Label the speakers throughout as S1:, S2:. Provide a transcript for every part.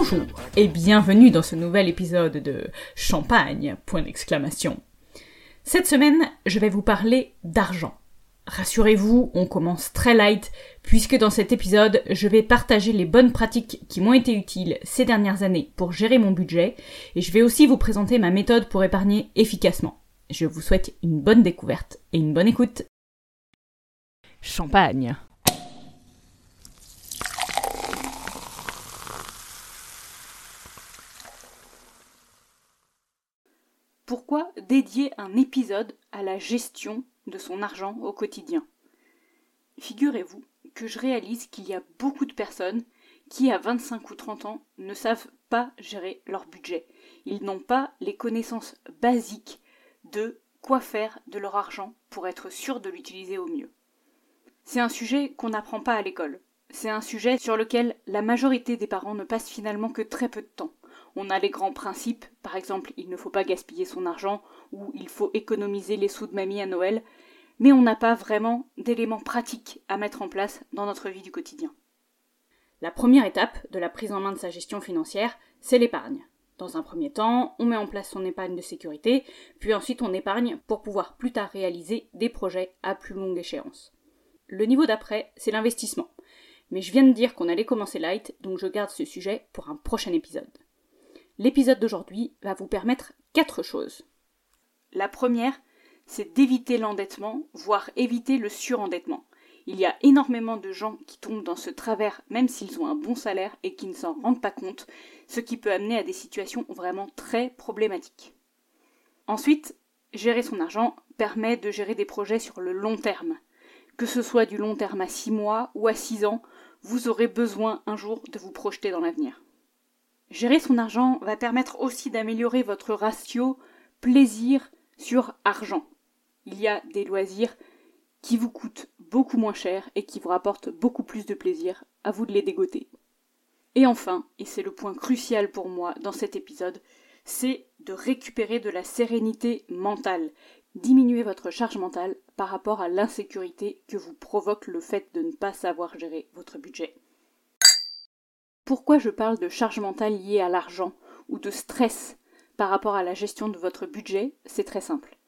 S1: Bonjour et bienvenue dans ce nouvel épisode de Champagne, point d'exclamation. Cette semaine, je vais vous parler d'argent. Rassurez-vous, on commence très light, puisque dans cet épisode, je vais partager les bonnes pratiques qui m'ont été utiles ces dernières années pour gérer mon budget, et je vais aussi vous présenter ma méthode pour épargner efficacement. Je vous souhaite une bonne découverte et une bonne écoute. Champagne. Pourquoi dédier un épisode à la gestion de son argent au quotidien? Figurez-vous que je réalise qu'il y a beaucoup de personnes qui, à 25 ou 30 ans, ne savent pas gérer leur budget. Ils n'ont pas les connaissances basiques de quoi faire de leur argent pour être sûr de l'utiliser au mieux. C'est un sujet qu'on n'apprend pas à l'école. C'est un sujet sur lequel la majorité des parents ne passent finalement que très peu de temps. On a les grands principes, par exemple, il ne faut pas gaspiller son argent ou il faut économiser les sous de mamie à Noël, mais on n'a pas vraiment d'éléments pratiques à mettre en place dans notre vie du quotidien. La première étape de la prise en main de sa gestion financière, c'est l'épargne. Dans un premier temps, on met en place son épargne de sécurité, puis ensuite on épargne pour pouvoir plus tard réaliser des projets à plus longue échéance. Le niveau d'après, c'est l'investissement. Mais je viens de dire qu'on allait commencer light, donc je garde ce sujet pour un prochain épisode. L'épisode d'aujourd'hui va vous permettre quatre choses. La première, c'est d'éviter l'endettement, voire éviter le surendettement. Il y a énormément de gens qui tombent dans ce travers même s'ils ont un bon salaire et qui ne s'en rendent pas compte, ce qui peut amener à des situations vraiment très problématiques. Ensuite, gérer son argent permet de gérer des projets sur le long terme. Que ce soit du long terme à 6 mois ou à 6 ans, vous aurez besoin un jour de vous projeter dans l'avenir. Gérer son argent va permettre aussi d'améliorer votre ratio plaisir sur argent. Il y a des loisirs qui vous coûtent beaucoup moins cher et qui vous rapportent beaucoup plus de plaisir, à vous de les dégoter. Et enfin, et c'est le point crucial pour moi dans cet épisode, c'est de récupérer de la sérénité mentale, diminuer votre charge mentale par rapport à l'insécurité que vous provoque le fait de ne pas savoir gérer votre budget. Pourquoi je parle de charge mentale liée à l'argent ou de stress par rapport à la gestion de votre budget C'est très simple.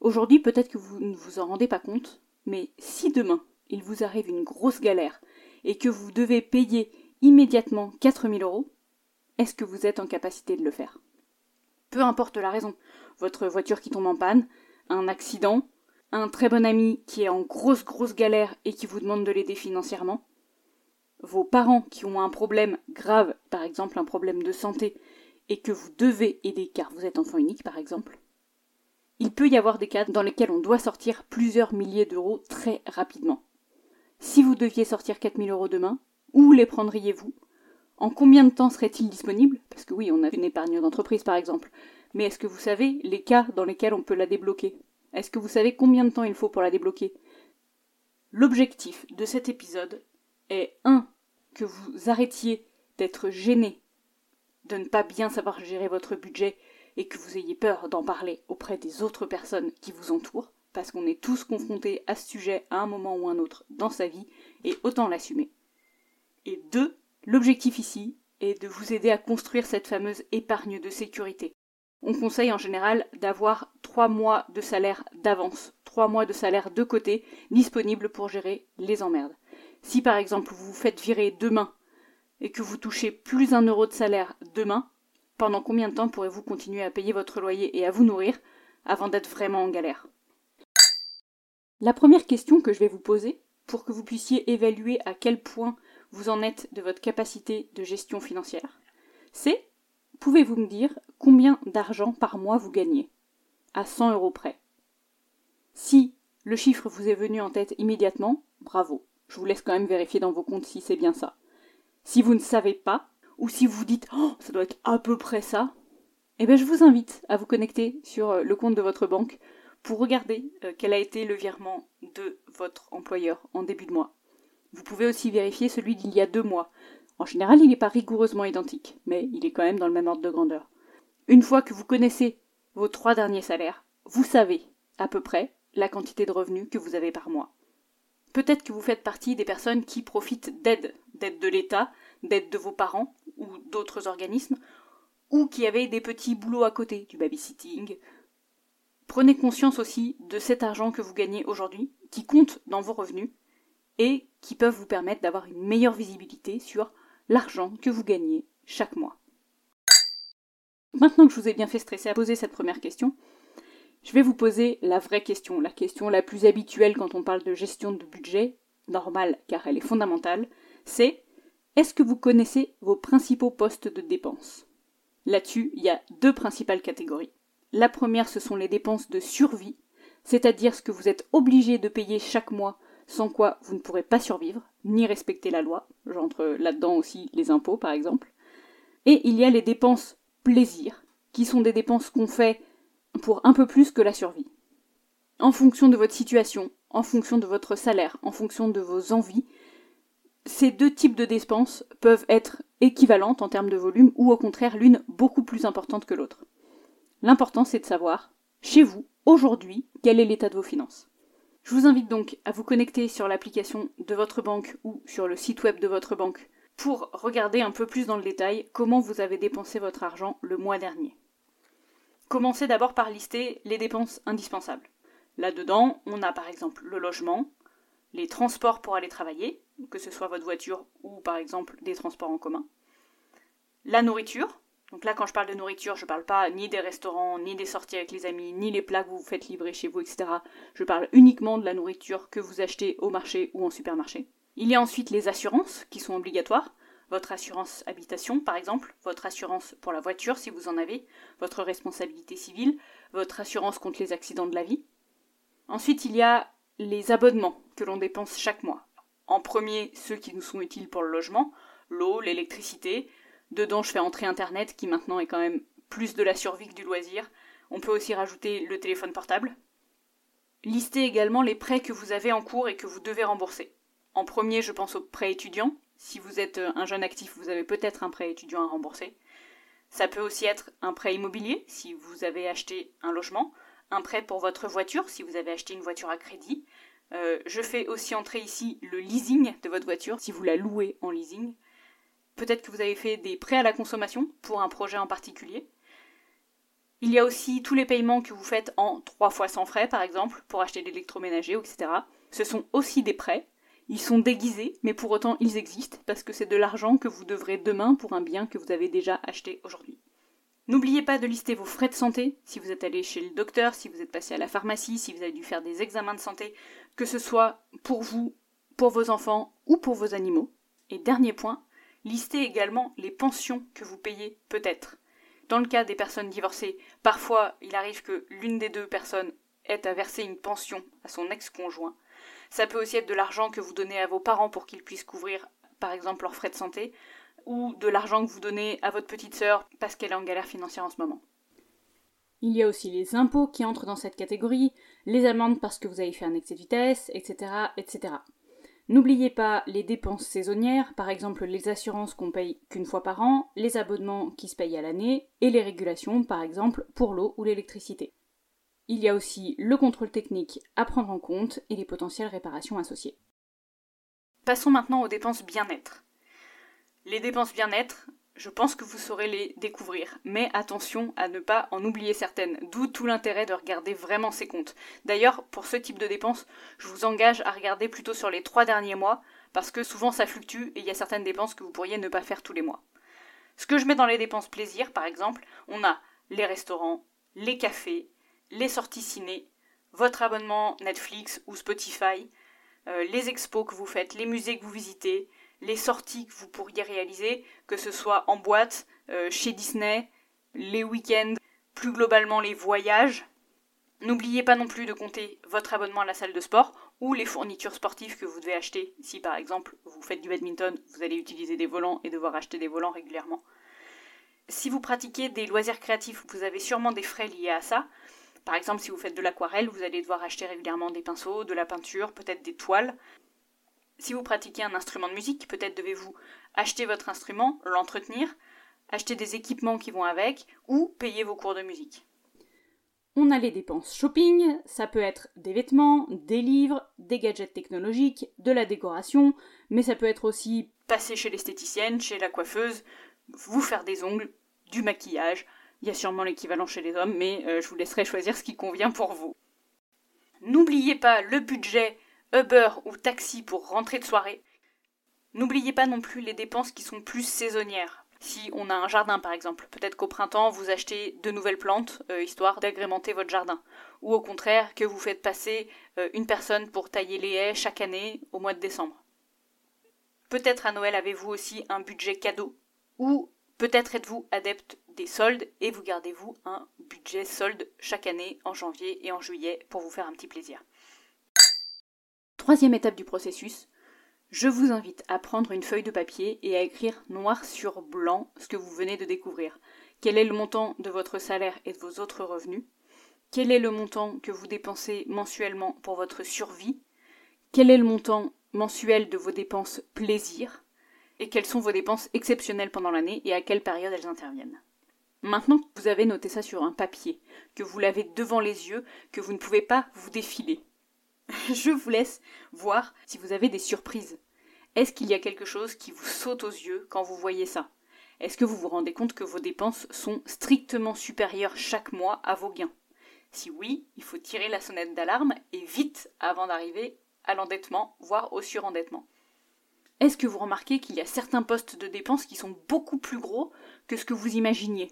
S1: Aujourd'hui, peut-être que vous ne vous en rendez pas compte, mais si demain il vous arrive une grosse galère et que vous devez payer immédiatement 4000 euros, est-ce que vous êtes en capacité de le faire? Peu importe la raison, votre voiture qui tombe en panne, un accident, un très bon ami qui est en grosse grosse galère et qui vous demande de l'aider financièrement, vos parents qui ont un problème grave, par exemple un problème de santé, et que vous devez aider car vous êtes enfant unique par exemple, il peut y avoir des cas dans lesquels on doit sortir plusieurs milliers d'euros très rapidement. Si vous deviez sortir 4000 euros demain, où les prendriez-vous? En combien de temps seraient-ils disponibles? Parce que oui, on a une épargne d'entreprise par exemple. Mais est-ce que vous savez les cas dans lesquels on peut la débloquer? Est-ce que vous savez combien de temps il faut pour la débloquer? L'objectif de cet épisode est 1. que vous arrêtiez d'être gêné de ne pas bien savoir gérer votre budget et que vous ayez peur d'en parler auprès des autres personnes qui vous entourent, parce qu'on est tous confrontés à ce sujet à un moment ou un autre dans sa vie, et autant l'assumer. Et 2. L'objectif ici est de vous aider à construire cette fameuse épargne de sécurité. On conseille en général d'avoir 3 mois de salaire d'avance, 3 mois de salaire de côté, disponibles pour gérer les emmerdes. Si par exemple vous vous faites virer demain et que vous touchez plus un euro de salaire demain, pendant combien de temps pourrez-vous continuer à payer votre loyer et à vous nourrir avant d'être vraiment en galère? La première question que je vais vous poser, pour que vous puissiez évaluer à quel point vous en êtes de votre capacité de gestion financière, c'est pouvez-vous me dire combien d'argent par mois vous gagnez À 100 euros près? Si le chiffre vous est venu en tête immédiatement, bravo. Je vous laisse quand même vérifier dans vos comptes si c'est bien ça. Si vous ne savez pas, ou si vous dites oh, ça doit être à peu près ça, eh bien je vous invite à vous connecter sur euh, le compte de votre banque pour regarder euh, quel a été le virement de votre employeur en début de mois. Vous pouvez aussi vérifier celui d'il y a deux mois. En général, il n'est pas rigoureusement identique, mais il est quand même dans le même ordre de grandeur. Une fois que vous connaissez vos trois derniers salaires, vous savez à peu près la quantité de revenus que vous avez par mois. Peut-être que vous faites partie des personnes qui profitent d'aide, d'aide de l'État, d'aide de vos parents ou d'autres organismes, ou qui avaient des petits boulots à côté, du babysitting. Prenez conscience aussi de cet argent que vous gagnez aujourd'hui, qui compte dans vos revenus, et qui peuvent vous permettre d'avoir une meilleure visibilité sur l'argent que vous gagnez chaque mois. Maintenant que je vous ai bien fait stresser à poser cette première question, je vais vous poser la vraie question, la question la plus habituelle quand on parle de gestion de budget, normale car elle est fondamentale, c'est est-ce que vous connaissez vos principaux postes de dépenses? Là-dessus, il y a deux principales catégories. La première, ce sont les dépenses de survie, c'est-à-dire ce que vous êtes obligé de payer chaque mois, sans quoi vous ne pourrez pas survivre, ni respecter la loi. J'entre là-dedans aussi les impôts, par exemple. Et il y a les dépenses plaisir, qui sont des dépenses qu'on fait pour un peu plus que la survie. En fonction de votre situation, en fonction de votre salaire, en fonction de vos envies, ces deux types de dépenses peuvent être équivalentes en termes de volume ou au contraire l'une beaucoup plus importante que l'autre. L'important c'est de savoir, chez vous, aujourd'hui, quel est l'état de vos finances. Je vous invite donc à vous connecter sur l'application de votre banque ou sur le site web de votre banque pour regarder un peu plus dans le détail comment vous avez dépensé votre argent le mois dernier. Commencez d'abord par lister les dépenses indispensables. Là-dedans, on a par exemple le logement, les transports pour aller travailler, que ce soit votre voiture ou par exemple des transports en commun, la nourriture. Donc là, quand je parle de nourriture, je ne parle pas ni des restaurants, ni des sorties avec les amis, ni les plats que vous faites livrer chez vous, etc. Je parle uniquement de la nourriture que vous achetez au marché ou en supermarché. Il y a ensuite les assurances qui sont obligatoires votre assurance habitation par exemple, votre assurance pour la voiture si vous en avez, votre responsabilité civile, votre assurance contre les accidents de la vie. Ensuite, il y a les abonnements que l'on dépense chaque mois. En premier, ceux qui nous sont utiles pour le logement, l'eau, l'électricité. Dedans, je fais entrer Internet qui maintenant est quand même plus de la survie que du loisir. On peut aussi rajouter le téléphone portable. Listez également les prêts que vous avez en cours et que vous devez rembourser. En premier, je pense aux prêts étudiants, si vous êtes euh, un jeune actif, vous avez peut-être un prêt étudiant à rembourser. Ça peut aussi être un prêt immobilier, si vous avez acheté un logement, un prêt pour votre voiture, si vous avez acheté une voiture à crédit. Euh, je fais aussi entrer ici le leasing de votre voiture, si vous la louez en leasing. Peut-être que vous avez fait des prêts à la consommation pour un projet en particulier. Il y a aussi tous les paiements que vous faites en trois fois sans frais, par exemple, pour acheter l'électroménager, etc. Ce sont aussi des prêts. Ils sont déguisés, mais pour autant ils existent, parce que c'est de l'argent que vous devrez demain pour un bien que vous avez déjà acheté aujourd'hui. N'oubliez pas de lister vos frais de santé, si vous êtes allé chez le docteur, si vous êtes passé à la pharmacie, si vous avez dû faire des examens de santé, que ce soit pour vous, pour vos enfants ou pour vos animaux. Et dernier point, listez également les pensions que vous payez peut-être. Dans le cas des personnes divorcées, parfois il arrive que l'une des deux personnes ait à verser une pension à son ex-conjoint. Ça peut aussi être de l'argent que vous donnez à vos parents pour qu'ils puissent couvrir, par exemple, leurs frais de santé, ou de l'argent que vous donnez à votre petite sœur parce qu'elle est en galère financière en ce moment. Il y a aussi les impôts qui entrent dans cette catégorie, les amendes parce que vous avez fait un excès de vitesse, etc., etc. N'oubliez pas les dépenses saisonnières, par exemple les assurances qu'on paye qu'une fois par an, les abonnements qui se payent à l'année, et les régulations, par exemple pour l'eau ou l'électricité. Il y a aussi le contrôle technique à prendre en compte et les potentielles réparations associées. Passons maintenant aux dépenses bien-être. Les dépenses bien-être, je pense que vous saurez les découvrir, mais attention à ne pas en oublier certaines, d'où tout l'intérêt de regarder vraiment ces comptes. D'ailleurs, pour ce type de dépenses, je vous engage à regarder plutôt sur les trois derniers mois, parce que souvent ça fluctue et il y a certaines dépenses que vous pourriez ne pas faire tous les mois. Ce que je mets dans les dépenses plaisir, par exemple, on a les restaurants, les cafés, les sorties ciné, votre abonnement Netflix ou Spotify, euh, les expos que vous faites, les musées que vous visitez, les sorties que vous pourriez réaliser, que ce soit en boîte, euh, chez Disney, les week-ends, plus globalement les voyages. N'oubliez pas non plus de compter votre abonnement à la salle de sport ou les fournitures sportives que vous devez acheter. Si par exemple vous faites du badminton, vous allez utiliser des volants et devoir acheter des volants régulièrement. Si vous pratiquez des loisirs créatifs, vous avez sûrement des frais liés à ça. Par exemple, si vous faites de l'aquarelle, vous allez devoir acheter régulièrement des pinceaux, de la peinture, peut-être des toiles. Si vous pratiquez un instrument de musique, peut-être devez-vous acheter votre instrument, l'entretenir, acheter des équipements qui vont avec, ou payer vos cours de musique. On a les dépenses shopping, ça peut être des vêtements, des livres, des gadgets technologiques, de la décoration, mais ça peut être aussi passer chez l'esthéticienne, chez la coiffeuse, vous faire des ongles, du maquillage. Il y a sûrement l'équivalent chez les hommes, mais euh, je vous laisserai choisir ce qui convient pour vous. N'oubliez pas le budget Uber ou taxi pour rentrer de soirée. N'oubliez pas non plus les dépenses qui sont plus saisonnières. Si on a un jardin par exemple, peut-être qu'au printemps vous achetez de nouvelles plantes euh, histoire d'agrémenter votre jardin. Ou au contraire que vous faites passer euh, une personne pour tailler les haies chaque année au mois de décembre. Peut-être à Noël avez-vous aussi un budget cadeau. Ou peut-être êtes-vous adepte des soldes et vous gardez-vous un budget solde chaque année en janvier et en juillet pour vous faire un petit plaisir. Troisième étape du processus, je vous invite à prendre une feuille de papier et à écrire noir sur blanc ce que vous venez de découvrir. Quel est le montant de votre salaire et de vos autres revenus? Quel est le montant que vous dépensez mensuellement pour votre survie? Quel est le montant mensuel de vos dépenses plaisir? Et quelles sont vos dépenses exceptionnelles pendant l'année et à quelle période elles interviennent? Maintenant que vous avez noté ça sur un papier, que vous l'avez devant les yeux, que vous ne pouvez pas vous défiler, je vous laisse voir si vous avez des surprises. Est-ce qu'il y a quelque chose qui vous saute aux yeux quand vous voyez ça? Est-ce que vous vous rendez compte que vos dépenses sont strictement supérieures chaque mois à vos gains? Si oui, il faut tirer la sonnette d'alarme et vite avant d'arriver à l'endettement, voire au surendettement. Est-ce que vous remarquez qu'il y a certains postes de dépenses qui sont beaucoup plus gros que ce que vous imaginiez?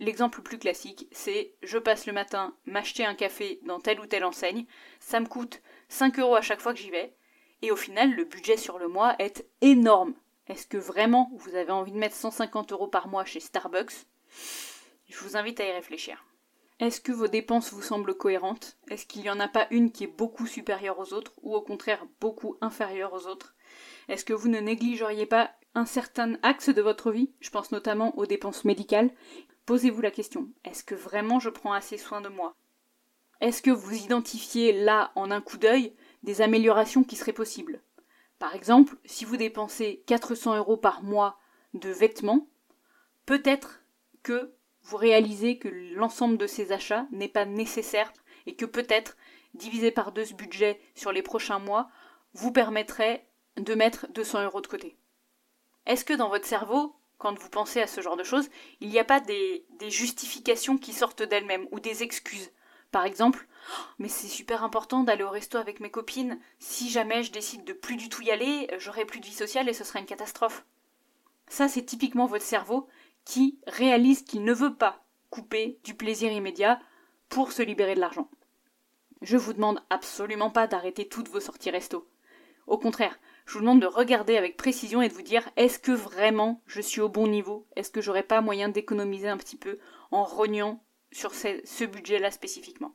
S1: L'exemple le plus classique, c'est je passe le matin m'acheter un café dans telle ou telle enseigne, ça me coûte 5 euros à chaque fois que j'y vais, et au final, le budget sur le mois est énorme. Est-ce que vraiment vous avez envie de mettre 150 euros par mois chez Starbucks? Je vous invite à y réfléchir. Est-ce que vos dépenses vous semblent cohérentes? Est-ce qu'il n'y en a pas une qui est beaucoup supérieure aux autres ou au contraire beaucoup inférieure aux autres? Est-ce que vous ne négligeriez pas un certain axe de votre vie? Je pense notamment aux dépenses médicales. Posez-vous la question, est-ce que vraiment je prends assez soin de moi? Est-ce que vous identifiez là, en un coup d'œil, des améliorations qui seraient possibles? Par exemple, si vous dépensez 400 euros par mois de vêtements, peut-être que vous réalisez que l'ensemble de ces achats n'est pas nécessaire et que peut-être diviser par deux ce budget sur les prochains mois vous permettrait de mettre 200 euros de côté. Est-ce que dans votre cerveau, quand vous pensez à ce genre de choses, il n'y a pas des, justifications qui sortent d'elles-mêmes ou des excuses. Par exemple, mais c'est super important d'aller au resto avec mes copines. Si jamais je décide de plus du tout y aller, j'aurai plus de vie sociale et ce sera une catastrophe. Ça, c'est typiquement votre cerveau qui réalise qu'il ne veut pas couper du plaisir immédiat pour se libérer de l'argent. Je vous demande absolument pas d'arrêter toutes vos sorties resto. Au contraire, je vous demande de regarder avec précision et de vous dire est-ce que vraiment je suis au bon niveau? Est-ce que j'aurais pas moyen d'économiser un petit peu en rognant sur ce, budget-là spécifiquement?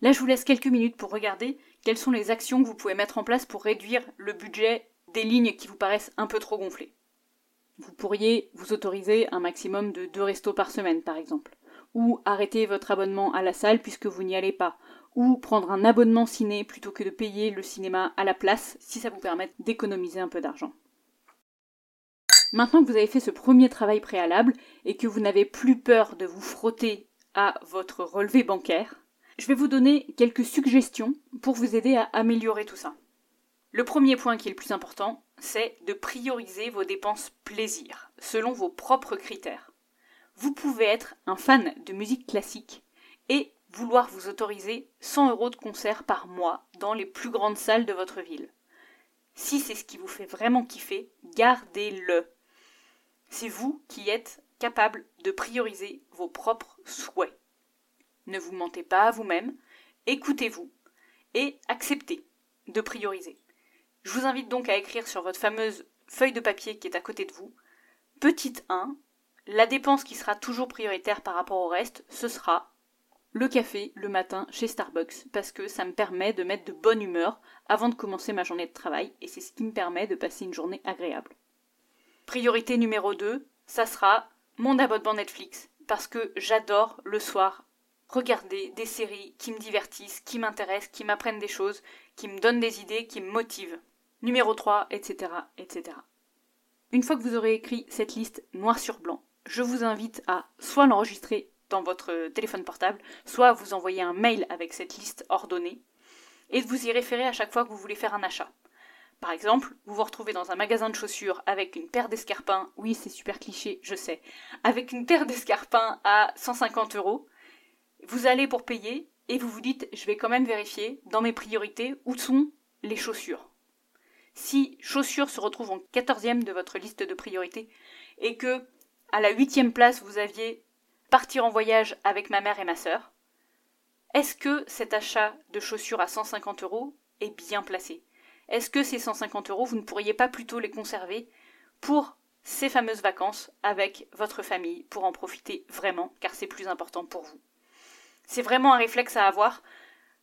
S1: Là, je vous laisse quelques minutes pour regarder quelles sont les actions que vous pouvez mettre en place pour réduire le budget des lignes qui vous paraissent un peu trop gonflées. Vous pourriez vous autoriser un maximum de deux restos par semaine, par exemple, ou arrêter votre abonnement à la salle puisque vous n'y allez pas, ou prendre un abonnement ciné plutôt que de payer le cinéma à la place si ça vous permet d'économiser un peu d'argent. Maintenant que vous avez fait ce premier travail préalable et que vous n'avez plus peur de vous frotter à votre relevé bancaire, je vais vous donner quelques suggestions pour vous aider à améliorer tout ça. Le premier point qui est le plus important, c'est de prioriser vos dépenses plaisir, selon vos propres critères. Vous pouvez être un fan de musique classique et vouloir vous autoriser 100 euros de concert par mois dans les plus grandes salles de votre ville. Si c'est ce qui vous fait vraiment kiffer, gardez-le. C'est vous qui êtes capable de prioriser vos propres souhaits. Ne vous mentez pas à vous-même, écoutez-vous et acceptez de prioriser. Je vous invite donc à écrire sur votre fameuse feuille de papier qui est à côté de vous. Petite 1, la dépense qui sera toujours prioritaire par rapport au reste, ce sera le café le matin chez Starbucks parce que ça me permet de mettre de bonne humeur avant de commencer ma journée de travail et c'est ce qui me permet de passer une journée agréable. Priorité numéro 2, ça sera mon abonnement Netflix parce que j'adore le soir regarder des séries qui me divertissent, qui m'intéressent, qui m'apprennent des choses, qui me donnent des idées, qui me motivent. Numéro 3, etc., etc. Une fois que vous aurez écrit cette liste noir sur blanc, je vous invite à soit l'enregistrer dans votre téléphone portable, soit vous envoyer un mail avec cette liste ordonnée, et de vous y référer à chaque fois que vous voulez faire un achat. Par exemple, vous vous retrouvez dans un magasin de chaussures avec une paire d'escarpins, oui c'est super cliché, je sais, avec une paire d'escarpins à 150 euros, vous allez pour payer et vous vous dites je vais quand même vérifier dans mes priorités où sont les chaussures. Si chaussures se retrouve en quatorzième de votre liste de priorités et que à la huitième place vous aviez partir en voyage avec ma mère et ma sœur, est-ce que cet achat de chaussures à 150 euros est bien placé? Est-ce que ces 150 euros, vous ne pourriez pas plutôt les conserver pour ces fameuses vacances avec votre famille, pour en profiter vraiment, car c'est plus important pour vous? C'est vraiment un réflexe à avoir.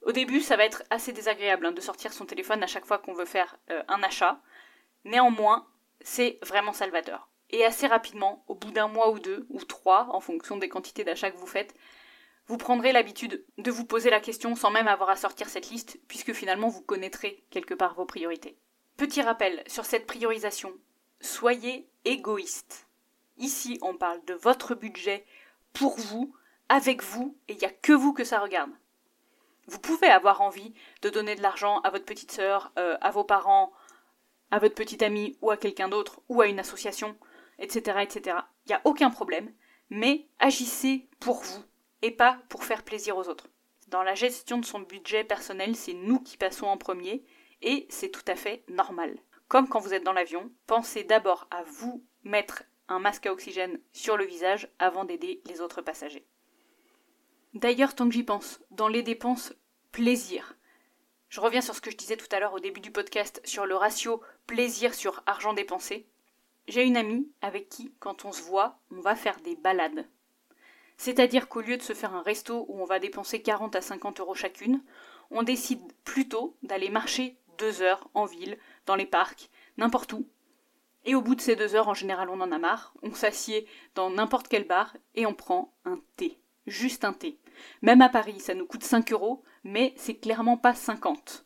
S1: Au début, ça va être assez désagréable hein, de sortir son téléphone à chaque fois qu'on veut faire euh, un achat. Néanmoins, c'est vraiment salvateur. Et assez rapidement, au bout d'un mois ou deux, ou trois, en fonction des quantités d'achats que vous faites, vous prendrez l'habitude de vous poser la question sans même avoir à sortir cette liste, puisque finalement vous connaîtrez quelque part vos priorités. Petit rappel sur cette priorisation. Soyez égoïste. Ici, on parle de votre budget pour vous, avec vous, et il n'y a que vous que ça regarde. Vous pouvez avoir envie de donner de l'argent à votre petite sœur, euh, à vos parents, à votre petite amie ou à quelqu'un d'autre ou à une association etc., etc. Il n'y a aucun problème, mais agissez pour vous et pas pour faire plaisir aux autres. Dans la gestion de son budget personnel, c'est nous qui passons en premier et c'est tout à fait normal. Comme quand vous êtes dans l'avion, pensez d'abord à vous mettre un masque à oxygène sur le visage avant d'aider les autres passagers. D'ailleurs, tant que j'y pense, dans les dépenses plaisir, je reviens sur ce que je disais tout à l'heure au début du podcast sur le ratio plaisir sur argent dépensé. J'ai une amie avec qui, quand on se voit, on va faire des balades. C'est-à-dire qu'au lieu de se faire un resto où on va dépenser 40 à 50 euros chacune, on décide plutôt d'aller marcher deux heures en ville, dans les parcs, n'importe où. Et au bout de ces deux heures, en général, on en a marre, on s'assied dans n'importe quel bar et on prend un thé. Juste un thé. Même à Paris, ça nous coûte 5 euros, mais c'est clairement pas 50.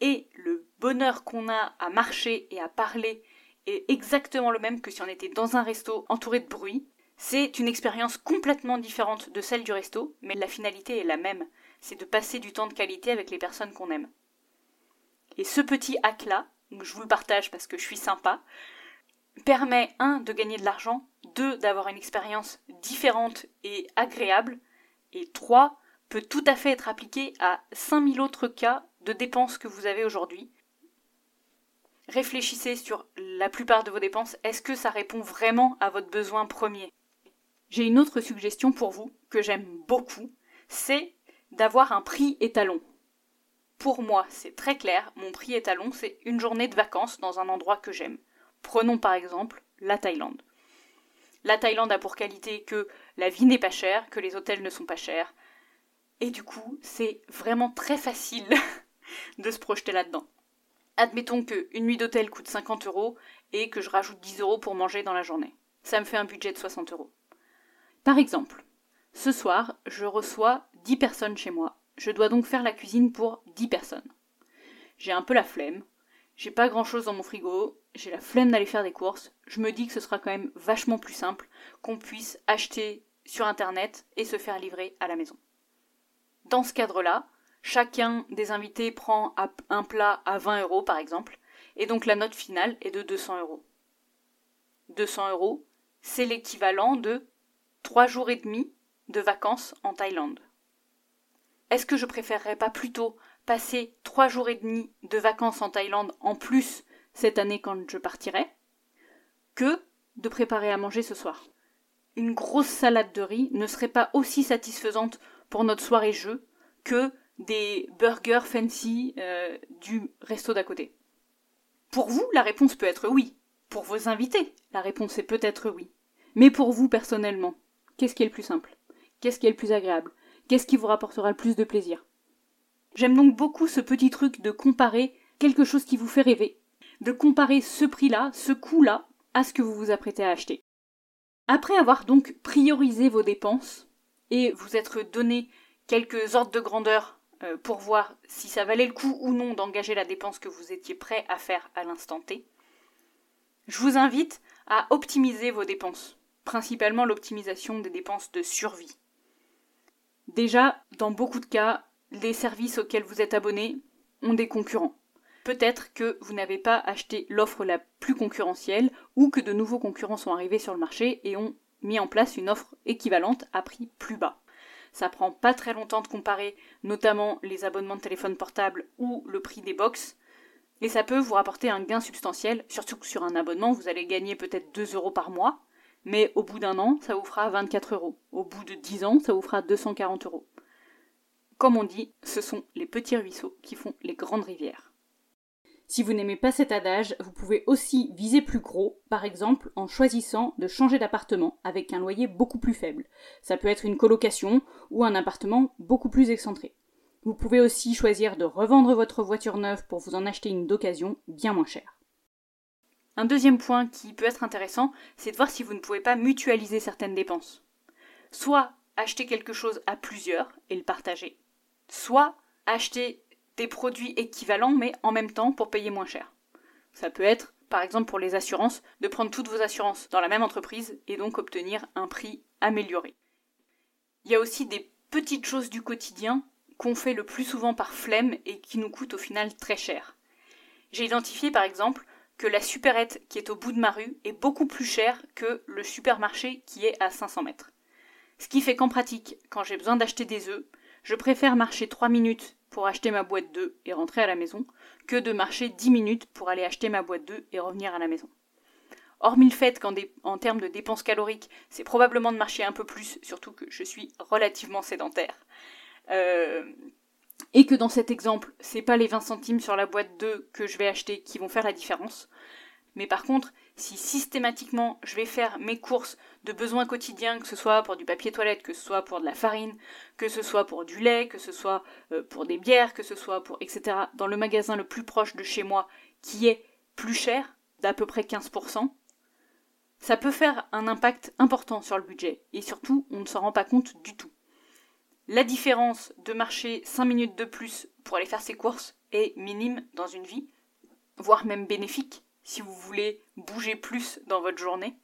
S1: Et le bonheur qu'on a à marcher et à parler est exactement le même que si on était dans un resto entouré de bruit. C'est une expérience complètement différente de celle du resto, mais la finalité est la même, c'est de passer du temps de qualité avec les personnes qu'on aime. Et ce petit hack-là, je vous le partage parce que je suis sympa, permet, un, de gagner de l'argent, deux, d'avoir une expérience différente et agréable, et trois, peut tout à fait être appliqué à 5000 autres cas de dépenses que vous avez aujourd'hui, Réfléchissez sur la plupart de vos dépenses. Est-ce que ça répond vraiment à votre besoin premier? J'ai une autre suggestion pour vous que j'aime beaucoup, c'est d'avoir un prix étalon. Pour moi, c'est très clair, mon prix étalon, c'est une journée de vacances dans un endroit que j'aime. Prenons par exemple la Thaïlande. La Thaïlande a pour qualité que la vie n'est pas chère, que les hôtels ne sont pas chers. Et du coup, c'est vraiment très facile de se projeter là-dedans. Admettons qu'une nuit d'hôtel coûte 50 euros et que je rajoute 10 euros pour manger dans la journée. Ça me fait un budget de 60 euros. Par exemple, ce soir, je reçois 10 personnes chez moi. Je dois donc faire la cuisine pour 10 personnes. J'ai un peu la flemme. J'ai pas grand chose dans mon frigo. J'ai la flemme d'aller faire des courses. Je me dis que ce sera quand même vachement plus simple qu'on puisse acheter sur internet et se faire livrer à la maison. Dans ce cadre-là, Chacun des invités prend un plat à 20 euros par exemple, et donc la note finale est de 200 euros. 200 euros, c'est l'équivalent de 3 jours et demi de vacances en Thaïlande. Est-ce que je préférerais pas plutôt passer 3 jours et demi de vacances en Thaïlande en plus cette année quand je partirai que de préparer à manger ce soir? Une grosse salade de riz ne serait pas aussi satisfaisante pour notre soirée jeu que des burgers fancy euh, du resto d'à côté Pour vous, la réponse peut être oui. Pour vos invités, la réponse est peut-être oui. Mais pour vous personnellement, qu'est-ce qui est le plus simple? Qu'est-ce qui est le plus agréable? Qu'est-ce qui vous rapportera le plus de plaisir? J'aime donc beaucoup ce petit truc de comparer quelque chose qui vous fait rêver, de comparer ce prix-là, ce coût-là, à ce que vous vous apprêtez à acheter. Après avoir donc priorisé vos dépenses et vous être donné quelques ordres de grandeur euh, pour voir si ça valait le coup ou non d'engager la dépense que vous étiez prêt à faire à l'instant T. Je vous invite à optimiser vos dépenses, principalement l'optimisation des dépenses de survie. Déjà, dans beaucoup de cas, les services auxquels vous êtes abonné ont des concurrents. peut-être que vous n'avez pas acheté l'offre la plus concurrentielle ou que de nouveaux concurrents sont arrivés sur le marché et ont mis en place une offre équivalente à prix plus bas. Ça prend pas très longtemps de comparer notamment les abonnements de téléphone portable ou le prix des box. Et ça peut vous rapporter un gain substantiel, surtout que sur un abonnement, vous allez gagner peut-être 2 euros par mois, mais au bout d'un an, ça vous fera 24 euros. Au bout de 10 ans, ça vous fera 240 euros. Comme on dit, ce sont les petits ruisseaux qui font les grandes rivières. Si vous n'aimez pas cet adage, vous pouvez aussi viser plus gros, par exemple en choisissant de changer d'appartement avec un loyer beaucoup plus faible. Ça peut être une colocation ou un appartement beaucoup plus excentré. Vous pouvez aussi choisir de revendre votre voiture neuve pour vous en acheter une d'occasion bien moins chère. Un deuxième point qui peut être intéressant, c'est de voir si vous ne pouvez pas mutualiser certaines dépenses. Soit acheter quelque chose à plusieurs et le partager, soit acheter des produits équivalents mais en même temps pour payer moins cher. Ça peut être, par exemple pour les assurances, de prendre toutes vos assurances dans la même entreprise et donc obtenir un prix amélioré. Il y a aussi des petites choses du quotidien qu'on fait le plus souvent par flemme et qui nous coûtent au final très cher. J'ai identifié par exemple que la supérette qui est au bout de ma rue est beaucoup plus chère que le supermarché qui est à 500 mètres. Ce qui fait qu'en pratique, quand j'ai besoin d'acheter des œufs, je préfère marcher 3 minutes pour acheter ma boîte d'œufs et rentrer à la maison que de marcher 10 minutes pour aller acheter ma boîte d'œufs et revenir à la maison. Hormis le fait qu'en termes de dépenses caloriques, c'est probablement de marcher un peu plus, surtout que je suis relativement sédentaire. Euh, et que dans cet exemple, c'est pas les 20 centimes sur la boîte d'œufs que je vais acheter qui vont faire la différence. Mais par contre, si systématiquement je vais faire mes courses de besoins quotidiens, que ce soit pour du papier toilette, que ce soit pour de la farine, que ce soit pour du lait, que ce soit euh, pour des bières, que ce soit pour etc., dans le magasin le plus proche de chez moi, qui est plus cher, d'à peu près 15%, ça peut faire un impact important sur le budget, et surtout, on ne s'en rend pas compte du tout. La différence de marcher 5 minutes de plus pour aller faire ses courses est minime dans une vie, voire même bénéfique, si vous voulez bouger plus dans votre journée.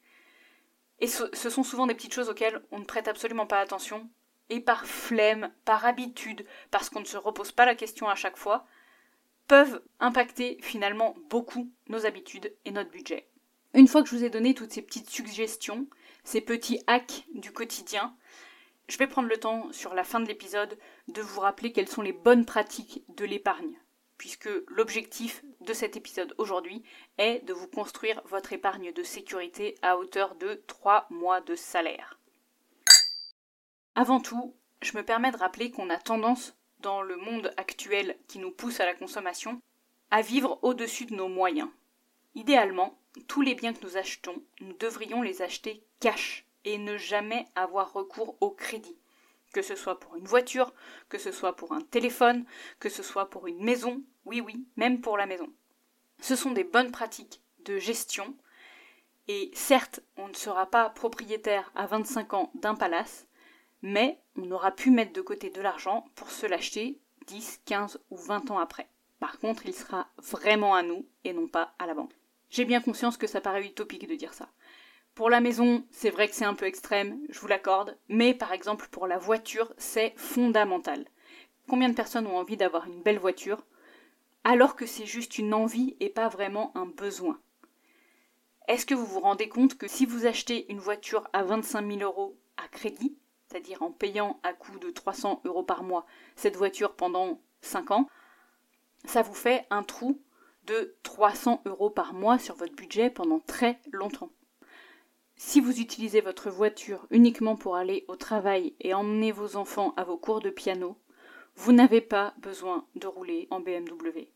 S1: Et ce, sont souvent des petites choses auxquelles on ne prête absolument pas attention, et par flemme, par habitude, parce qu'on ne se repose pas la question à chaque fois, peuvent impacter finalement beaucoup nos habitudes et notre budget. Une fois que je vous ai donné toutes ces petites suggestions, ces petits hacks du quotidien, je vais prendre le temps sur la fin de l'épisode de vous rappeler quelles sont les bonnes pratiques de l'épargne puisque l'objectif de cet épisode aujourd'hui est de vous construire votre épargne de sécurité à hauteur de 3 mois de salaire. Avant tout, je me permets de rappeler qu'on a tendance, dans le monde actuel qui nous pousse à la consommation, à vivre au-dessus de nos moyens. Idéalement, tous les biens que nous achetons, nous devrions les acheter cash et ne jamais avoir recours au crédit que ce soit pour une voiture, que ce soit pour un téléphone, que ce soit pour une maison, oui oui, même pour la maison. Ce sont des bonnes pratiques de gestion, et certes, on ne sera pas propriétaire à 25 ans d'un palace, mais on aura pu mettre de côté de l'argent pour se l'acheter 10, 15 ou 20 ans après. Par contre, il sera vraiment à nous et non pas à la banque. J'ai bien conscience que ça paraît utopique de dire ça. Pour la maison, c'est vrai que c'est un peu extrême, je vous l'accorde, mais par exemple pour la voiture, c'est fondamental. Combien de personnes ont envie d'avoir une belle voiture alors que c'est juste une envie et pas vraiment un besoin? Est-ce que vous vous rendez compte que si vous achetez une voiture à 25 000 euros à crédit, c'est-à-dire en payant à coût de 300 euros par mois cette voiture pendant 5 ans, ça vous fait un trou de 300 euros par mois sur votre budget pendant très longtemps? Si vous utilisez votre voiture uniquement pour aller au travail et emmener vos enfants à vos cours de piano, vous n'avez pas besoin de rouler en BMW.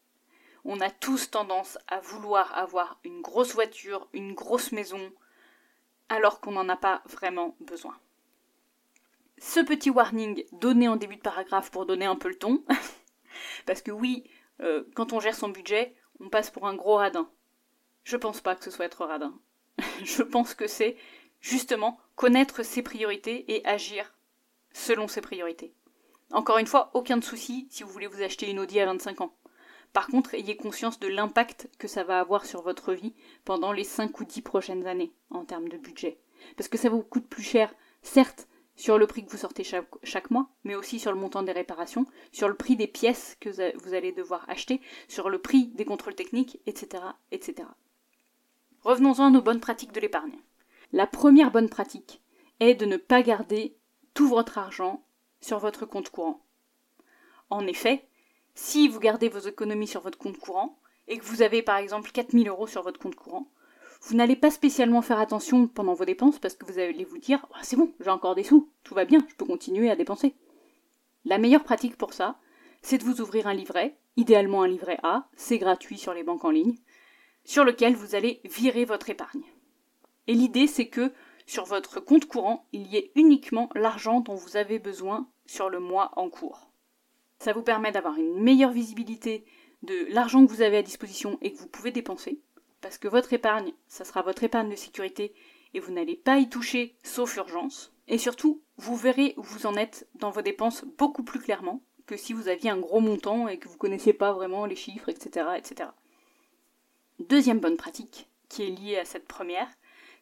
S1: On a tous tendance à vouloir avoir une grosse voiture, une grosse maison, alors qu'on n'en a pas vraiment besoin. Ce petit warning donné en début de paragraphe pour donner un peu le ton, parce que oui, euh, quand on gère son budget, on passe pour un gros radin. Je pense pas que ce soit être radin. je pense que c'est justement connaître ses priorités et agir selon ses priorités. Encore une fois, aucun souci si vous voulez vous acheter une Audi à 25 ans. Par contre, ayez conscience de l'impact que ça va avoir sur votre vie pendant les 5 ou 10 prochaines années en termes de budget. Parce que ça vous coûte plus cher, certes, sur le prix que vous sortez chaque, mois, mais aussi sur le montant des réparations, sur le prix des pièces que vous allez devoir acheter, sur le prix des contrôles techniques, etc. Revenons-en nos bonnes pratiques de l'épargne. La première bonne pratique est de ne pas garder tout votre argent sur votre compte courant. En effet, si vous gardez vos économies sur votre compte courant et que vous avez par exemple 4000 euros sur votre compte courant, vous n'allez pas spécialement faire attention pendant vos dépenses parce que vous allez vous dire ah, c'est bon, j'ai encore des sous, tout va bien, je peux continuer à dépenser. La meilleure pratique pour ça, c'est de vous ouvrir un livret, idéalement un livret A, c'est gratuit sur les banques en ligne, sur lequel vous allez virer votre épargne. Et l'idée c'est que sur votre compte courant, il y ait uniquement l'argent dont vous avez besoin sur le mois en cours. Ça vous permet d'avoir une meilleure visibilité de l'argent que vous avez à disposition et que vous pouvez dépenser, parce que votre épargne, ça sera votre épargne de sécurité et vous n'allez pas y toucher sauf urgence. Et surtout, vous verrez où vous en êtes dans vos dépenses beaucoup plus clairement que si vous aviez un gros montant et que vous ne connaissiez pas vraiment les chiffres, etc., etc. Deuxième bonne pratique, qui est liée à cette première,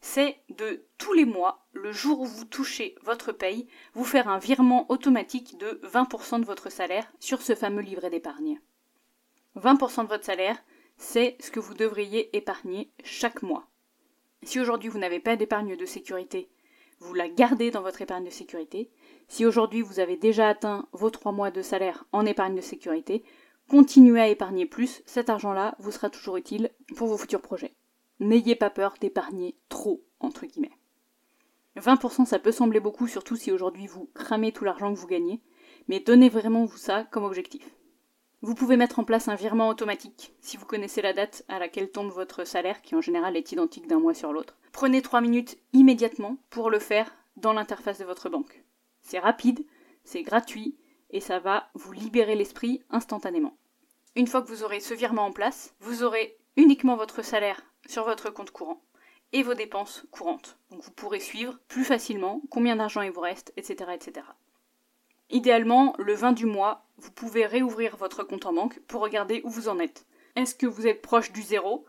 S1: c'est de tous les mois, le jour où vous touchez votre paye, vous faire un virement automatique de 20% de votre salaire sur ce fameux livret d'épargne. 20% de votre salaire, c'est ce que vous devriez épargner chaque mois. Si aujourd'hui vous n'avez pas d'épargne de sécurité, vous la gardez dans votre épargne de sécurité. Si aujourd'hui vous avez déjà atteint vos 3 mois de salaire en épargne de sécurité, continuez à épargner plus, cet argent-là vous sera toujours utile pour vos futurs projets n'ayez pas peur d'épargner trop, entre guillemets. 20% ça peut sembler beaucoup, surtout si aujourd'hui vous cramez tout l'argent que vous gagnez, mais donnez vraiment vous ça comme objectif. Vous pouvez mettre en place un virement automatique si vous connaissez la date à laquelle tombe votre salaire, qui en général est identique d'un mois sur l'autre. Prenez 3 minutes immédiatement pour le faire dans l'interface de votre banque. C'est rapide, c'est gratuit et ça va vous libérer l'esprit instantanément. Une fois que vous aurez ce virement en place, vous aurez uniquement votre salaire sur votre compte courant et vos dépenses courantes. Donc vous pourrez suivre plus facilement combien d'argent il vous reste, etc., etc. Idéalement, le 20 du mois, vous pouvez réouvrir votre compte en banque pour regarder où vous en êtes. Est-ce que vous êtes proche du zéro?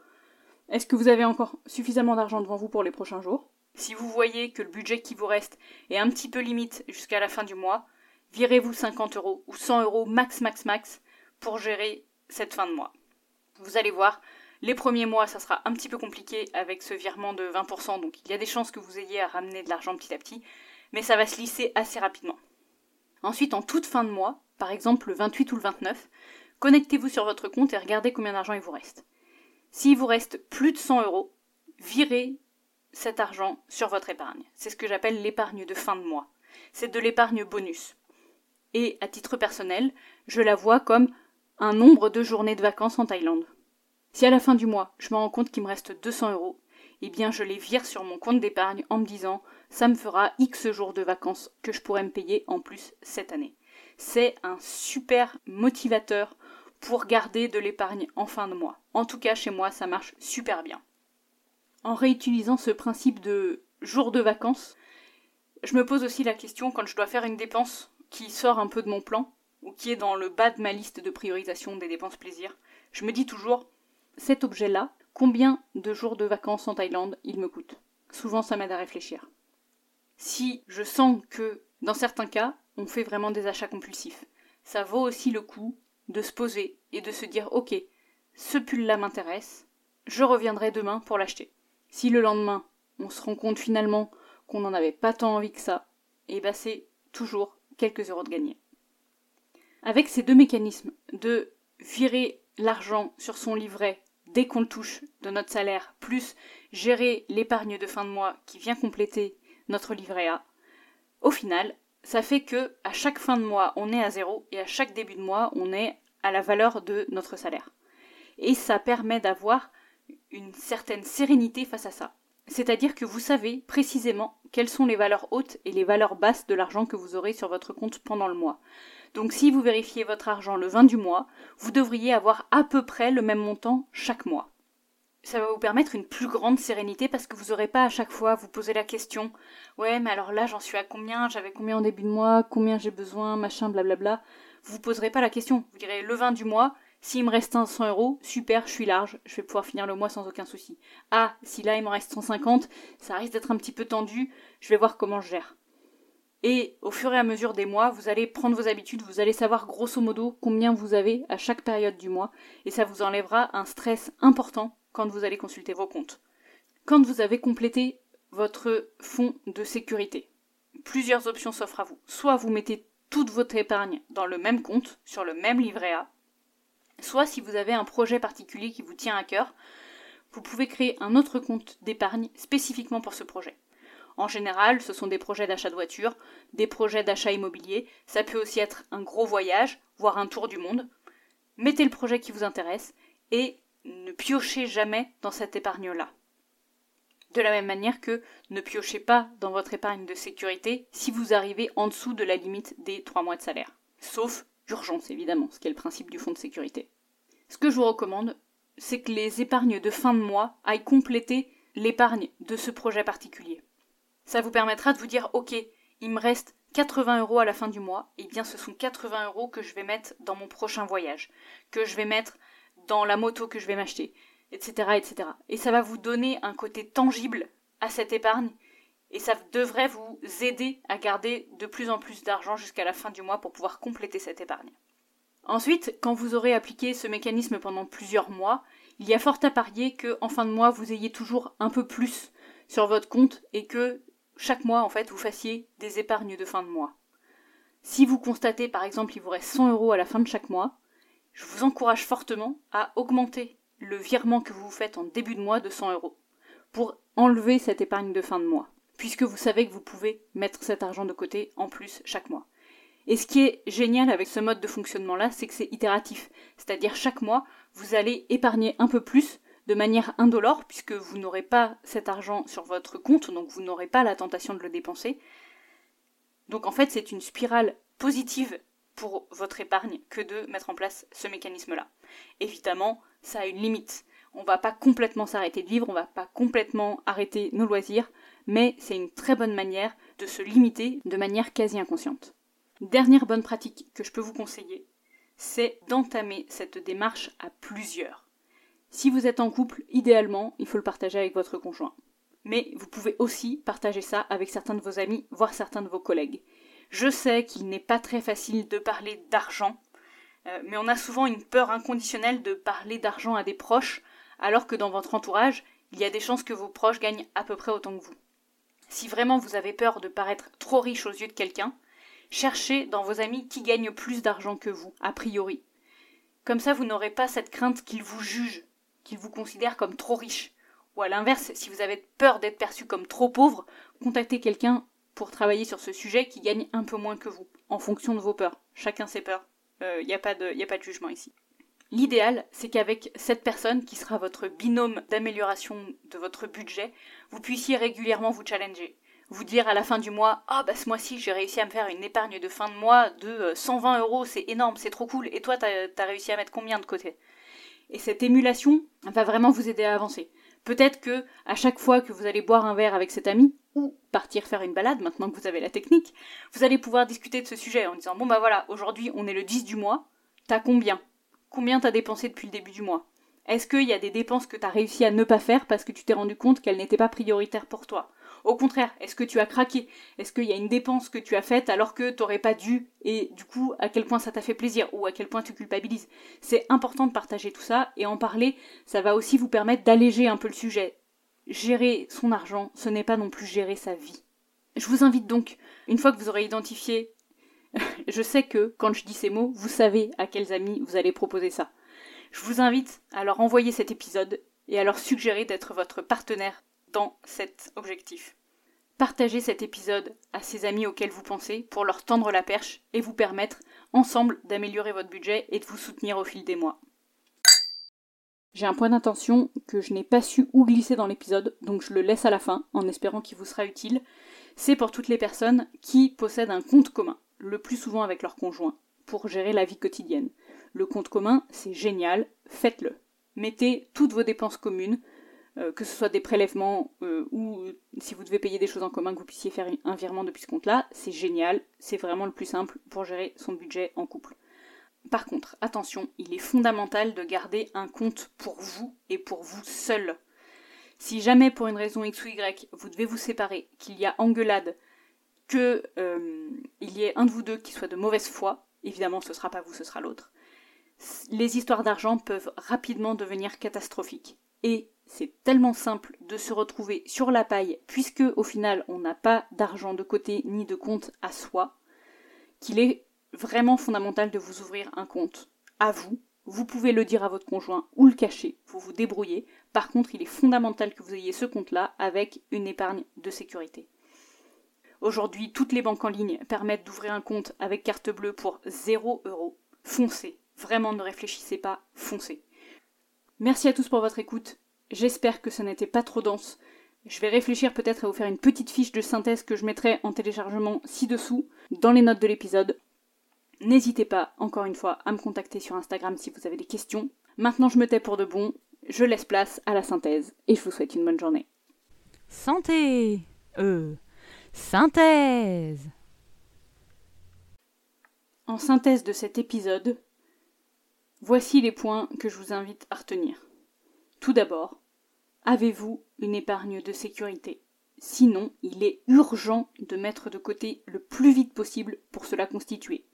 S1: Est-ce que vous avez encore suffisamment d'argent devant vous pour les prochains jours? Si vous voyez que le budget qui vous reste est un petit peu limite jusqu'à la fin du mois, virez-vous 50 euros ou 100 euros max max max pour gérer cette fin de mois. Vous allez voir, les premiers mois, ça sera un petit peu compliqué avec ce virement de 20%, donc il y a des chances que vous ayez à ramener de l'argent petit à petit, mais ça va se lisser assez rapidement. Ensuite, en toute fin de mois, par exemple le 28 ou le 29, connectez-vous sur votre compte et regardez combien d'argent il vous reste. S'il vous reste plus de 100 euros, virez cet argent sur votre épargne. C'est ce que j'appelle l'épargne de fin de mois. C'est de l'épargne bonus. Et à titre personnel, je la vois comme un nombre de journées de vacances en Thaïlande. Si à la fin du mois, je me rends compte qu'il me reste 200 euros, eh bien je les vire sur mon compte d'épargne en me disant ça me fera X jours de vacances que je pourrais me payer en plus cette année. C'est un super motivateur pour garder de l'épargne en fin de mois. En tout cas, chez moi, ça marche super bien. En réutilisant ce principe de jours de vacances, je me pose aussi la question quand je dois faire une dépense qui sort un peu de mon plan ou qui est dans le bas de ma liste de priorisation des dépenses plaisir. Je me dis toujours cet objet-là, combien de jours de vacances en Thaïlande il me coûte? Souvent, ça m'aide à réfléchir. Si je sens que, dans certains cas, on fait vraiment des achats compulsifs, ça vaut aussi le coup de se poser et de se dire ok, ce pull-là m'intéresse, je reviendrai demain pour l'acheter. Si le lendemain, on se rend compte finalement qu'on n'en avait pas tant envie que ça, et eh ben c'est toujours quelques euros de gagné. Avec ces deux mécanismes de virer l'argent sur son livret dès qu'on le touche de notre salaire, plus gérer l'épargne de fin de mois qui vient compléter notre livret A, au final, ça fait que à chaque fin de mois, on est à zéro et à chaque début de mois, on est à la valeur de notre salaire. Et ça permet d'avoir une certaine sérénité face à ça. C'est-à-dire que vous savez précisément quelles sont les valeurs hautes et les valeurs basses de l'argent que vous aurez sur votre compte pendant le mois. Donc si vous vérifiez votre argent le 20 du mois, vous devriez avoir à peu près le même montant chaque mois. Ça va vous permettre une plus grande sérénité parce que vous n'aurez pas à chaque fois vous poser la question Ouais, mais alors là j'en suis à combien? J'avais combien en début de mois? Combien j'ai besoin? Machin, blablabla. Vous vous poserez pas la question. Vous direz le 20 du mois, s'il me reste 100 euros, super, je suis large, je vais pouvoir finir le mois sans aucun souci. Ah, si là il me reste 150, ça risque d'être un petit peu tendu, je vais voir comment je gère. Et au fur et à mesure des mois, vous allez prendre vos habitudes, vous allez savoir grosso modo combien vous avez à chaque période du mois, et ça vous enlèvera un stress important quand vous allez consulter vos comptes. Quand vous avez complété votre fonds de sécurité, plusieurs options s'offrent à vous. Soit vous mettez toute votre épargne dans le même compte, sur le même livret A, soit si vous avez un projet particulier qui vous tient à cœur, vous pouvez créer un autre compte d'épargne spécifiquement pour ce projet. En général, ce sont des projets d'achat de voiture, des projets d'achat immobilier, ça peut aussi être un gros voyage, voire un tour du monde. Mettez le projet qui vous intéresse et ne piochez jamais dans cette épargne-là. De la même manière que ne piochez pas dans votre épargne de sécurité si vous arrivez en dessous de la limite des 3 mois de salaire. Sauf urgence, évidemment, ce qui est le principe du fonds de sécurité. Ce que je vous recommande, c'est que les épargnes de fin de mois aillent compléter l'épargne de ce projet particulier. Ça vous permettra de vous dire, ok, il me reste 80 euros à la fin du mois, et bien ce sont 80 euros que je vais mettre dans mon prochain voyage, que je vais mettre dans la moto que je vais m'acheter, etc., etc. Et ça va vous donner un côté tangible à cette épargne, et ça devrait vous aider à garder de plus en plus d'argent jusqu'à la fin du mois pour pouvoir compléter cette épargne. Ensuite, quand vous aurez appliqué ce mécanisme pendant plusieurs mois, il y a fort à parier que en fin de mois vous ayez toujours un peu plus sur votre compte et que chaque mois, en fait, vous fassiez des épargnes de fin de mois. Si vous constatez, par exemple, il vous reste 100 euros à la fin de chaque mois, je vous encourage fortement à augmenter le virement que vous faites en début de mois de 100 euros pour enlever cette épargne de fin de mois, puisque vous savez que vous pouvez mettre cet argent de côté en plus chaque mois. Et ce qui est génial avec ce mode de fonctionnement-là, c'est que c'est itératif, c'est-à-dire chaque mois, vous allez épargner un peu plus de manière indolore, puisque vous n'aurez pas cet argent sur votre compte, donc vous n'aurez pas la tentation de le dépenser. Donc en fait, c'est une spirale positive pour votre épargne que de mettre en place ce mécanisme-là. Évidemment, ça a une limite. On ne va pas complètement s'arrêter de vivre, on ne va pas complètement arrêter nos loisirs, mais c'est une très bonne manière de se limiter de manière quasi inconsciente. Dernière bonne pratique que je peux vous conseiller, c'est d'entamer cette démarche à plusieurs. Si vous êtes en couple, idéalement, il faut le partager avec votre conjoint. Mais vous pouvez aussi partager ça avec certains de vos amis, voire certains de vos collègues. Je sais qu'il n'est pas très facile de parler d'argent, euh, mais on a souvent une peur inconditionnelle de parler d'argent à des proches, alors que dans votre entourage, il y a des chances que vos proches gagnent à peu près autant que vous. Si vraiment vous avez peur de paraître trop riche aux yeux de quelqu'un, cherchez dans vos amis qui gagnent plus d'argent que vous, a priori. Comme ça, vous n'aurez pas cette crainte qu'ils vous jugent qu'ils vous considèrent comme trop riche. Ou à l'inverse, si vous avez peur d'être perçu comme trop pauvre, contactez quelqu'un pour travailler sur ce sujet qui gagne un peu moins que vous, en fonction de vos peurs. Chacun ses peurs. Il euh, n'y a, pas de, a pas de jugement ici. L'idéal, c'est qu'avec cette personne, qui sera votre binôme d'amélioration de votre budget, vous puissiez régulièrement vous challenger. Vous dire à la fin du mois, ah bah ce mois-ci j'ai réussi à me faire une épargne de fin de mois de 120 euh, euros, c'est énorme, c'est trop cool, et toi t'as as réussi à mettre combien de côté? Et cette émulation va vraiment vous aider à avancer. Peut-être que à chaque fois que vous allez boire un verre avec cet ami ou partir faire une balade, maintenant que vous avez la technique, vous allez pouvoir discuter de ce sujet en disant bon bah voilà, aujourd'hui on est le 10 du mois, t'as combien? Combien t'as dépensé depuis le début du mois. Est-ce qu'il y a des dépenses que t'as réussi à ne pas faire parce que tu t'es rendu compte qu'elles n'étaient pas prioritaires pour toi? Au contraire, est-ce que tu as craqué? Est-ce qu'il y a une dépense que tu as faite alors que tu t'aurais pas dû? Et du coup à quel point ça t'a fait plaisir ou à quel point tu culpabilises? C'est important de partager tout ça et en parler, ça va aussi vous permettre d'alléger un peu le sujet. Gérer son argent, ce n'est pas non plus gérer sa vie. Je vous invite donc, une fois que vous aurez identifié, je sais que quand je dis ces mots, vous savez à quels amis vous allez proposer ça. Je vous invite à leur envoyer cet épisode et à leur suggérer d'être votre partenaire dans cet objectif. Partagez cet épisode à ces amis auxquels vous pensez pour leur tendre la perche et vous permettre ensemble d'améliorer votre budget et de vous soutenir au fil des mois. J'ai un point d'intention que je n'ai pas su où glisser dans l'épisode, donc je le laisse à la fin en espérant qu'il vous sera utile. C'est pour toutes les personnes qui possèdent un compte commun, le plus souvent avec leur conjoint, pour gérer la vie quotidienne. Le compte commun, c'est génial, faites-le. Mettez toutes vos dépenses communes, euh, que ce soit des prélèvements euh, ou euh, si vous devez payer des choses en commun, que vous puissiez faire un virement depuis ce compte-là, c'est génial, c'est vraiment le plus simple pour gérer son budget en couple. Par contre, attention, il est fondamental de garder un compte pour vous et pour vous seul. Si jamais pour une raison X ou Y vous devez vous séparer, qu'il y a engueulade, que euh, il y ait un de vous deux qui soit de mauvaise foi, évidemment ce sera pas vous, ce sera l'autre, les histoires d'argent peuvent rapidement devenir catastrophiques. Et c'est tellement simple de se retrouver sur la paille, puisque au final on n'a pas d'argent de côté ni de compte à soi, qu'il est vraiment fondamental de vous ouvrir un compte à vous. Vous pouvez le dire à votre conjoint ou le cacher, vous vous débrouillez. Par contre, il est fondamental que vous ayez ce compte-là avec une épargne de sécurité. Aujourd'hui, toutes les banques en ligne permettent d'ouvrir un compte avec carte bleue pour 0 euros. Foncez, vraiment ne réfléchissez pas, foncez. Merci à tous pour votre écoute. J'espère que ce n'était pas trop dense. Je vais réfléchir peut-être à vous faire une petite fiche de synthèse que je mettrai en téléchargement ci-dessous, dans les notes de l'épisode. N'hésitez pas, encore une fois, à me contacter sur Instagram si vous avez des questions. Maintenant, je me tais pour de bon, je laisse place à la synthèse, et je vous souhaite une bonne journée.
S2: Santé Euh. Synthèse
S1: En synthèse de cet épisode, voici les points que je vous invite à retenir. Tout d'abord, avez-vous une épargne de sécurité? Sinon, il est urgent de mettre de côté le plus vite possible pour se la constituer.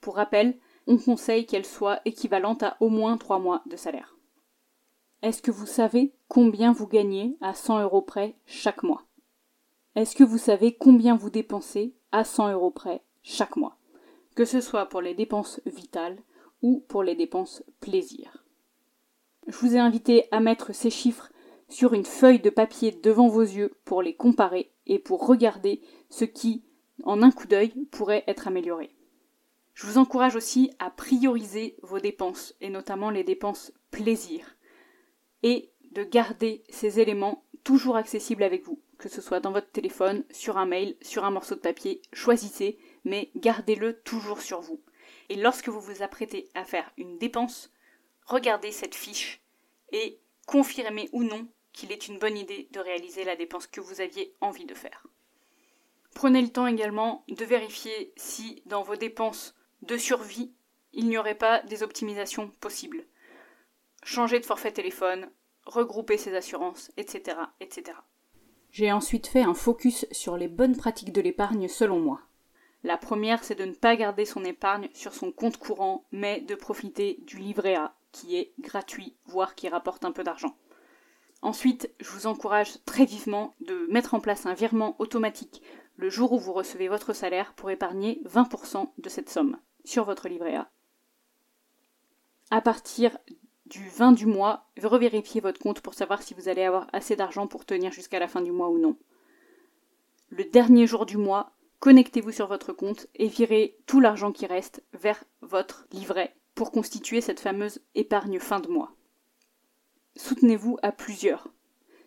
S1: Pour rappel, on conseille qu'elle soit équivalente à au moins 3 mois de salaire. Est-ce que vous savez combien vous gagnez à 100 euros près chaque mois? Est-ce que vous savez combien vous dépensez à 100 euros près chaque mois? Que ce soit pour les dépenses vitales ou pour les dépenses plaisir. Je vous ai invité à mettre ces chiffres sur une feuille de papier devant vos yeux pour les comparer et pour regarder ce qui, en un coup d'œil, pourrait être amélioré. Je vous encourage aussi à prioriser vos dépenses, et notamment les dépenses plaisir, et de garder ces éléments toujours accessibles avec vous, que ce soit dans votre téléphone, sur un mail, sur un morceau de papier, choisissez, mais gardez-le toujours sur vous. Et lorsque vous vous apprêtez à faire une dépense, regardez cette fiche et confirmez ou non qu'il est une bonne idée de réaliser la dépense que vous aviez envie de faire. Prenez le temps également de vérifier si dans vos dépenses de survie, il n'y aurait pas des optimisations possibles. Changer de forfait téléphone, regrouper ses assurances, etc. etc. J'ai ensuite fait un focus sur les bonnes pratiques de l'épargne selon moi. La première, c'est de ne pas garder son épargne sur son compte courant, mais de profiter du livret A, qui est gratuit, voire qui rapporte un peu d'argent. Ensuite, je vous encourage très vivement de mettre en place un virement automatique le jour où vous recevez votre salaire pour épargner 20% de cette somme sur votre livret A. À partir du 20 du mois, revérifiez votre compte pour savoir si vous allez avoir assez d'argent pour tenir jusqu'à la fin du mois ou non. Le dernier jour du mois, connectez-vous sur votre compte et virez tout l'argent qui reste vers votre livret pour constituer cette fameuse épargne fin de mois. Soutenez-vous à plusieurs.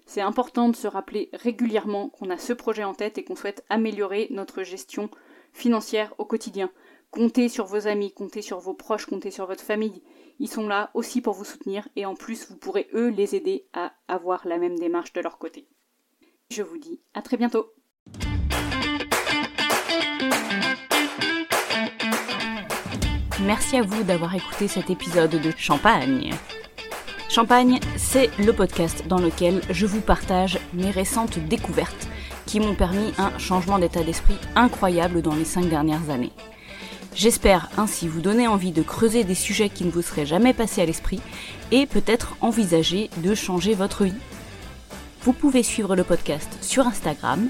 S1: C'est important de se rappeler régulièrement qu'on a ce projet en tête et qu'on souhaite améliorer notre gestion financière au quotidien. Comptez sur vos amis, comptez sur vos proches, comptez sur votre famille. Ils sont là aussi pour vous soutenir et en plus vous pourrez eux les aider à avoir la même démarche de leur côté. Je vous dis à très bientôt.
S2: Merci à vous d'avoir écouté cet épisode de Champagne. Champagne, c'est le podcast dans lequel je vous partage mes récentes découvertes qui m'ont permis un changement d'état d'esprit incroyable dans les cinq dernières années. J'espère ainsi vous donner envie de creuser des sujets qui ne vous seraient jamais passés à l'esprit et peut-être envisager de changer votre vie. Vous pouvez suivre le podcast sur Instagram,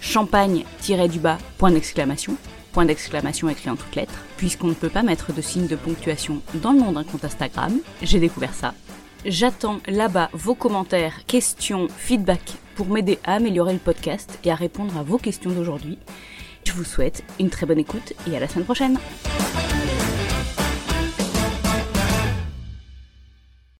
S2: champagne-du-bas, point d'exclamation, point d'exclamation écrit en toutes lettres, puisqu'on ne peut pas mettre de signe de ponctuation dans le nom d'un compte Instagram, j'ai découvert ça. J'attends là-bas vos commentaires, questions, feedback pour m'aider à améliorer le podcast et à répondre à vos questions d'aujourd'hui. Je vous souhaite une très bonne écoute et à la semaine prochaine.